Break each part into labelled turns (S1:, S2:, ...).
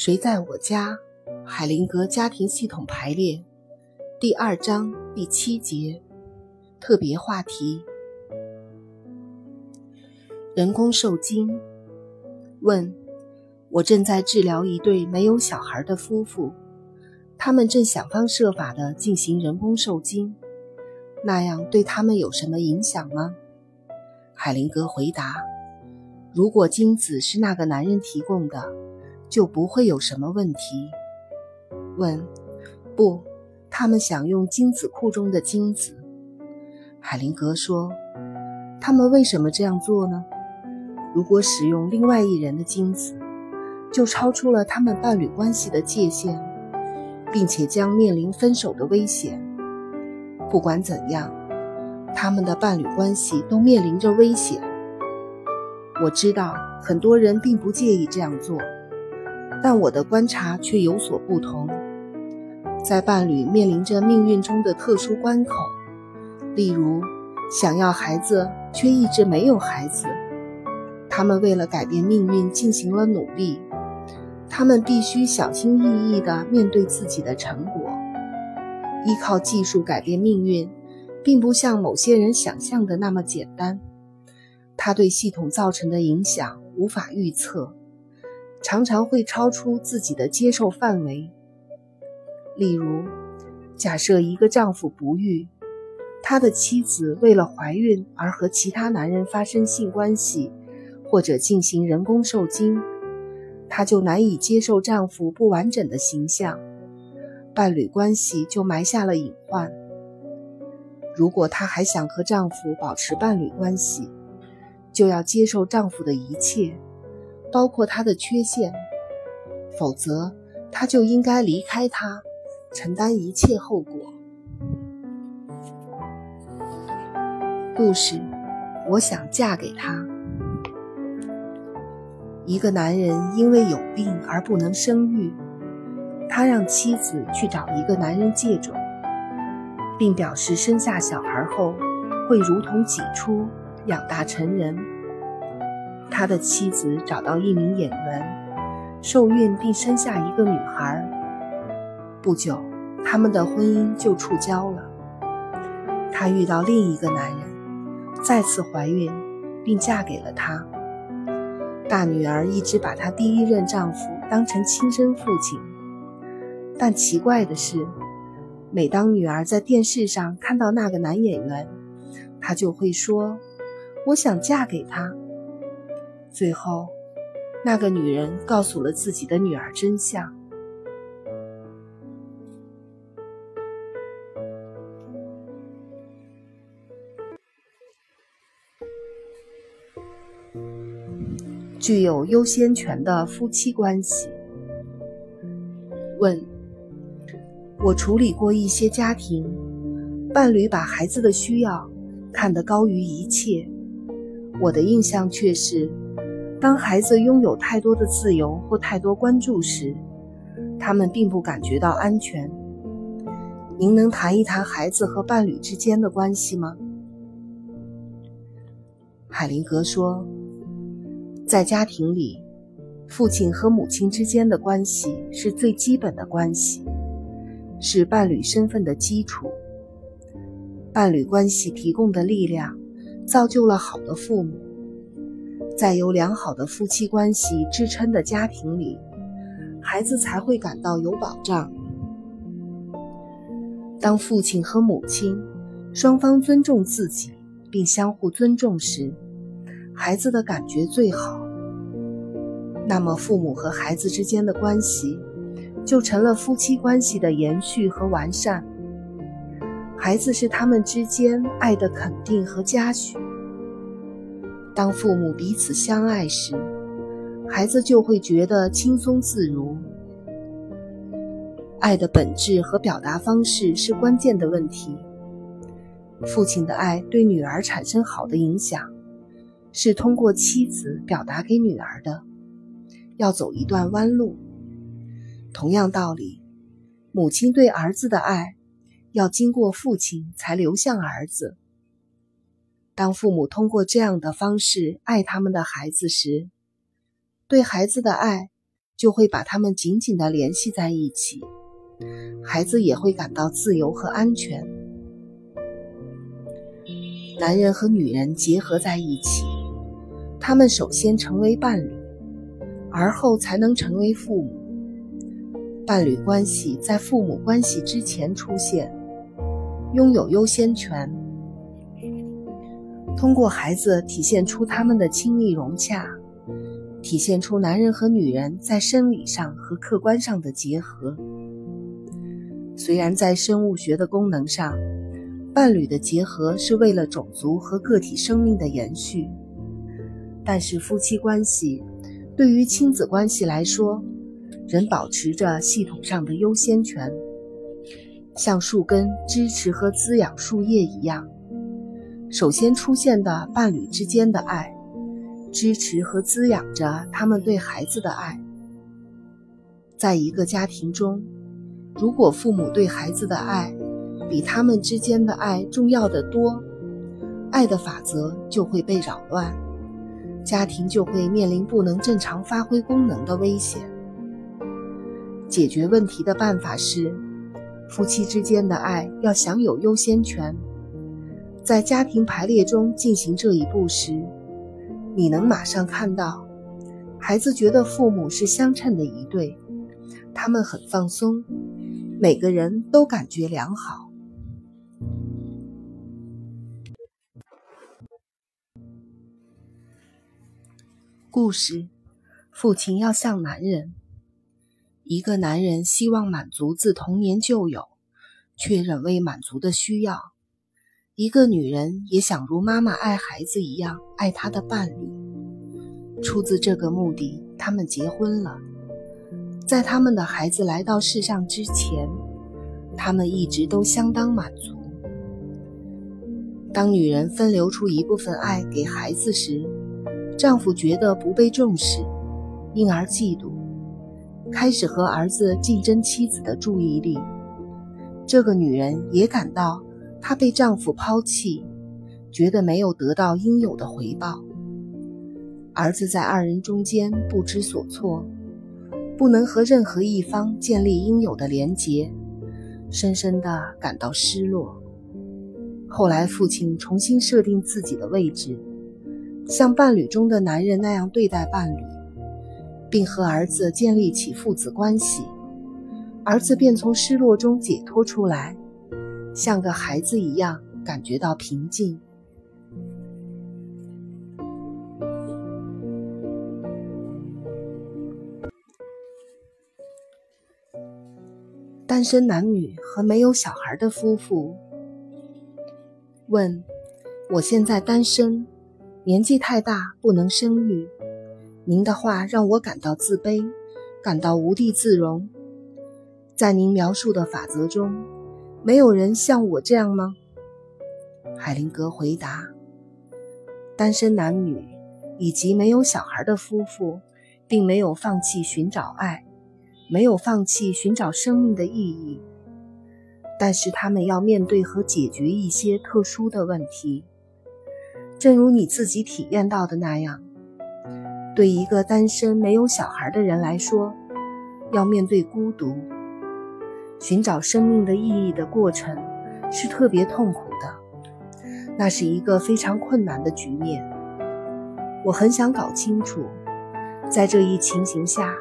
S1: 谁在我家？海灵格家庭系统排列，第二章第七节，特别话题：人工受精。问：我正在治疗一对没有小孩的夫妇，他们正想方设法的进行人工受精，那样对他们有什么影响吗？海灵格回答：如果精子是那个男人提供的，就不会有什么问题。问：不，他们想用精子库中的精子。海灵格说：“他们为什么这样做呢？如果使用另外一人的精子，就超出了他们伴侣关系的界限，并且将面临分手的危险。不管怎样，他们的伴侣关系都面临着危险。我知道很多人并不介意这样做。”但我的观察却有所不同。在伴侣面临着命运中的特殊关口，例如想要孩子却一直没有孩子，他们为了改变命运进行了努力。他们必须小心翼翼地面对自己的成果。依靠技术改变命运，并不像某些人想象的那么简单。它对系统造成的影响无法预测。常常会超出自己的接受范围。例如，假设一个丈夫不育，他的妻子为了怀孕而和其他男人发生性关系，或者进行人工受精，她就难以接受丈夫不完整的形象，伴侣关系就埋下了隐患。如果她还想和丈夫保持伴侣关系，就要接受丈夫的一切。包括他的缺陷，否则他就应该离开他，承担一切后果。故事，我想嫁给他。一个男人因为有病而不能生育，他让妻子去找一个男人借种，并表示生下小孩后会如同挤出，养大成人。他的妻子找到一名演员，受孕并生下一个女孩。不久，他们的婚姻就触礁了。她遇到另一个男人，再次怀孕，并嫁给了他。大女儿一直把她第一任丈夫当成亲生父亲，但奇怪的是，每当女儿在电视上看到那个男演员，她就会说：“我想嫁给他。”最后，那个女人告诉了自己的女儿真相。具有优先权的夫妻关系。问：我处理过一些家庭，伴侣把孩子的需要看得高于一切，我的印象却是。当孩子拥有太多的自由或太多关注时，他们并不感觉到安全。您能谈一谈孩子和伴侣之间的关系吗？海灵格说，在家庭里，父亲和母亲之间的关系是最基本的关系，是伴侣身份的基础。伴侣关系提供的力量，造就了好的父母。在有良好的夫妻关系支撑的家庭里，孩子才会感到有保障。当父亲和母亲双方尊重自己并相互尊重时，孩子的感觉最好。那么，父母和孩子之间的关系就成了夫妻关系的延续和完善。孩子是他们之间爱的肯定和嘉许。当父母彼此相爱时，孩子就会觉得轻松自如。爱的本质和表达方式是关键的问题。父亲的爱对女儿产生好的影响，是通过妻子表达给女儿的，要走一段弯路。同样道理，母亲对儿子的爱，要经过父亲才流向儿子。当父母通过这样的方式爱他们的孩子时，对孩子的爱就会把他们紧紧地联系在一起，孩子也会感到自由和安全。男人和女人结合在一起，他们首先成为伴侣，而后才能成为父母。伴侣关系在父母关系之前出现，拥有优先权。通过孩子体现出他们的亲密融洽，体现出男人和女人在生理上和客观上的结合。虽然在生物学的功能上，伴侣的结合是为了种族和个体生命的延续，但是夫妻关系对于亲子关系来说，仍保持着系统上的优先权，像树根支持和滋养树叶一样。首先出现的伴侣之间的爱，支持和滋养着他们对孩子的爱。在一个家庭中，如果父母对孩子的爱比他们之间的爱重要的多，爱的法则就会被扰乱，家庭就会面临不能正常发挥功能的危险。解决问题的办法是，夫妻之间的爱要享有优先权。在家庭排列中进行这一步时，你能马上看到，孩子觉得父母是相称的一对，他们很放松，每个人都感觉良好。故事：父亲要像男人。一个男人希望满足自童年就有却仍未满足的需要，一个女人也想如妈妈爱孩子一样爱她的伴侣。出自这个目的，他们结婚了。在他们的孩子来到世上之前，他们一直都相当满足。当女人分流出一部分爱给孩子时，丈夫觉得不被重视，因而嫉妒。开始和儿子竞争妻子的注意力，这个女人也感到她被丈夫抛弃，觉得没有得到应有的回报。儿子在二人中间不知所措，不能和任何一方建立应有的连结，深深的感到失落。后来，父亲重新设定自己的位置，像伴侣中的男人那样对待伴侣。并和儿子建立起父子关系，儿子便从失落中解脱出来，像个孩子一样感觉到平静。单身男女和没有小孩的夫妇问：“我现在单身，年纪太大，不能生育。”您的话让我感到自卑，感到无地自容。在您描述的法则中，没有人像我这样吗？海灵格回答：单身男女以及没有小孩的夫妇，并没有放弃寻找爱，没有放弃寻找生命的意义，但是他们要面对和解决一些特殊的问题，正如你自己体验到的那样。对一个单身没有小孩的人来说，要面对孤独、寻找生命的意义的过程是特别痛苦的。那是一个非常困难的局面。我很想搞清楚，在这一情形下，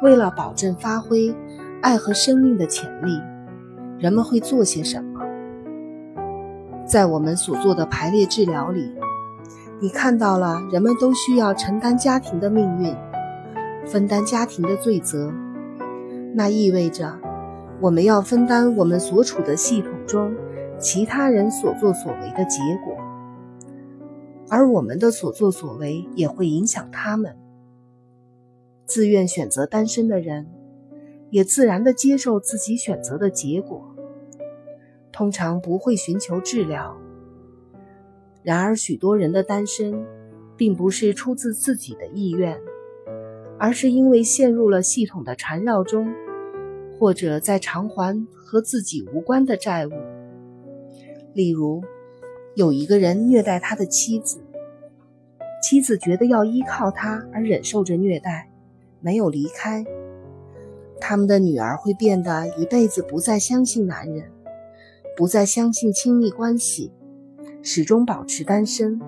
S1: 为了保证发挥爱和生命的潜力，人们会做些什么？在我们所做的排列治疗里。你看到了，人们都需要承担家庭的命运，分担家庭的罪责。那意味着，我们要分担我们所处的系统中其他人所作所为的结果，而我们的所作所为也会影响他们。自愿选择单身的人，也自然地接受自己选择的结果，通常不会寻求治疗。然而，许多人的单身，并不是出自自己的意愿，而是因为陷入了系统的缠绕中，或者在偿还和自己无关的债务。例如，有一个人虐待他的妻子，妻子觉得要依靠他而忍受着虐待，没有离开。他们的女儿会变得一辈子不再相信男人，不再相信亲密关系，始终保持单身。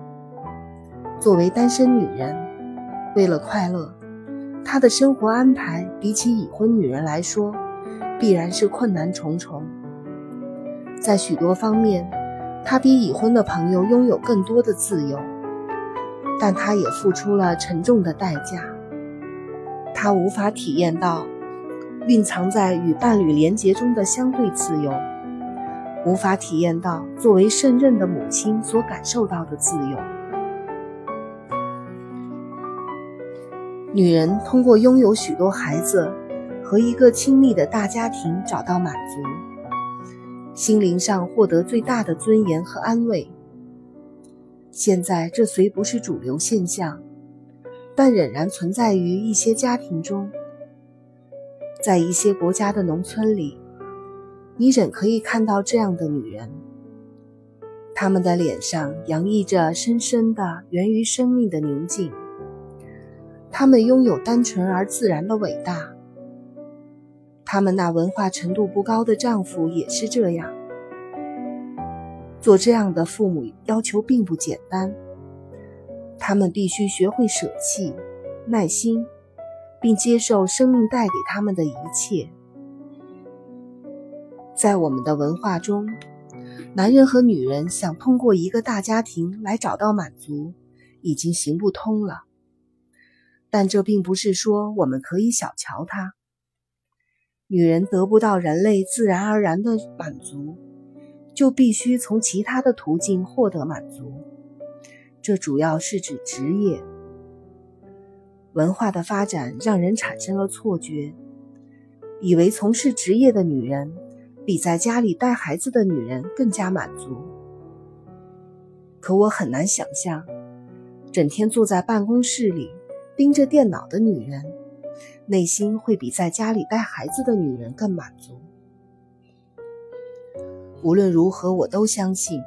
S1: 作为单身女人，为了快乐，她的生活安排比起已婚女人来说，必然是困难重重。在许多方面，她比已婚的朋友拥有更多的自由，但她也付出了沉重的代价。她无法体验到。蕴藏在与伴侣连结中的相对自由，无法体验到作为胜任的母亲所感受到的自由。女人通过拥有许多孩子和一个亲密的大家庭找到满足，心灵上获得最大的尊严和安慰。现在这虽不是主流现象，但仍然存在于一些家庭中。在一些国家的农村里，你仍可以看到这样的女人。她们的脸上洋溢着深深的源于生命的宁静。她们拥有单纯而自然的伟大。他们那文化程度不高的丈夫也是这样。做这样的父母要求并不简单。他们必须学会舍弃、耐心。并接受生命带给他们的一切。在我们的文化中，男人和女人想通过一个大家庭来找到满足，已经行不通了。但这并不是说我们可以小瞧他。女人得不到人类自然而然的满足，就必须从其他的途径获得满足。这主要是指职业。文化的发展让人产生了错觉，以为从事职业的女人比在家里带孩子的女人更加满足。可我很难想象，整天坐在办公室里盯着电脑的女人，内心会比在家里带孩子的女人更满足。无论如何，我都相信，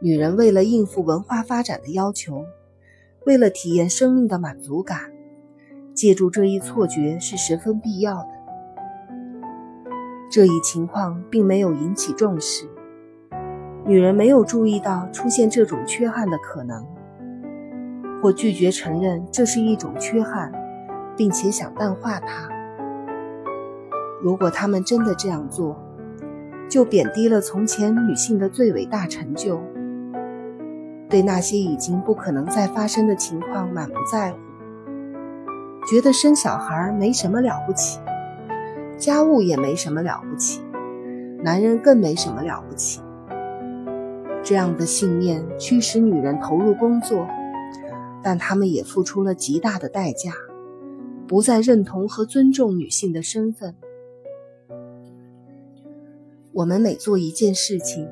S1: 女人为了应付文化发展的要求，为了体验生命的满足感。借助这一错觉是十分必要的。这一情况并没有引起重视，女人没有注意到出现这种缺憾的可能，或拒绝承认这是一种缺憾，并且想淡化它。如果他们真的这样做，就贬低了从前女性的最伟大成就，对那些已经不可能再发生的情况满不在乎。觉得生小孩没什么了不起，家务也没什么了不起，男人更没什么了不起。这样的信念驱使女人投入工作，但他们也付出了极大的代价，不再认同和尊重女性的身份。我们每做一件事情，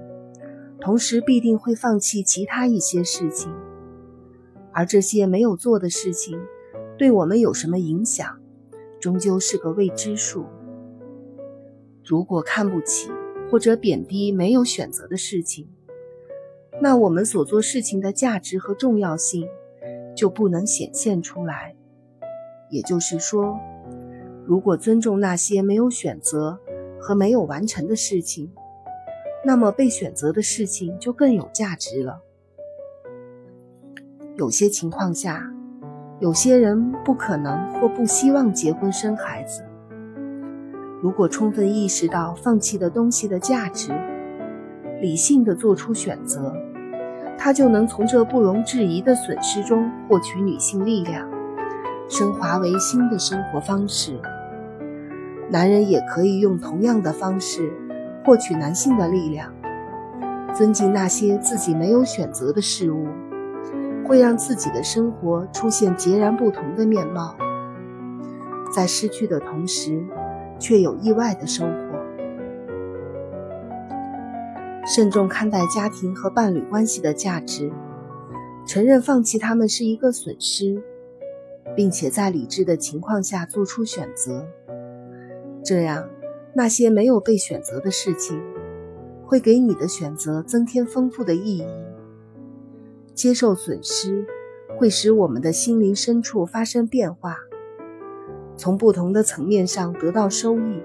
S1: 同时必定会放弃其他一些事情，而这些没有做的事情。对我们有什么影响，终究是个未知数。如果看不起或者贬低没有选择的事情，那我们所做事情的价值和重要性就不能显现出来。也就是说，如果尊重那些没有选择和没有完成的事情，那么被选择的事情就更有价值了。有些情况下。有些人不可能或不希望结婚生孩子。如果充分意识到放弃的东西的价值，理性的做出选择，他就能从这不容置疑的损失中获取女性力量，升华为新的生活方式。男人也可以用同样的方式获取男性的力量，尊敬那些自己没有选择的事物。会让自己的生活出现截然不同的面貌，在失去的同时，却有意外的收获。慎重看待家庭和伴侣关系的价值，承认放弃他们是一个损失，并且在理智的情况下做出选择。这样那些没有被选择的事情会给你的选择增添丰富的意义。接受损失会使我们的心灵深处发生变化从不同的层面上得到收益。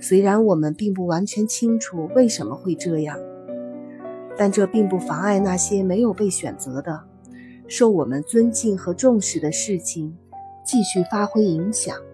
S1: 虽然我们并不完全清楚为什么会这样但这并不妨碍那些没有被选择的受我们尊敬和重视的事情继续发挥影响。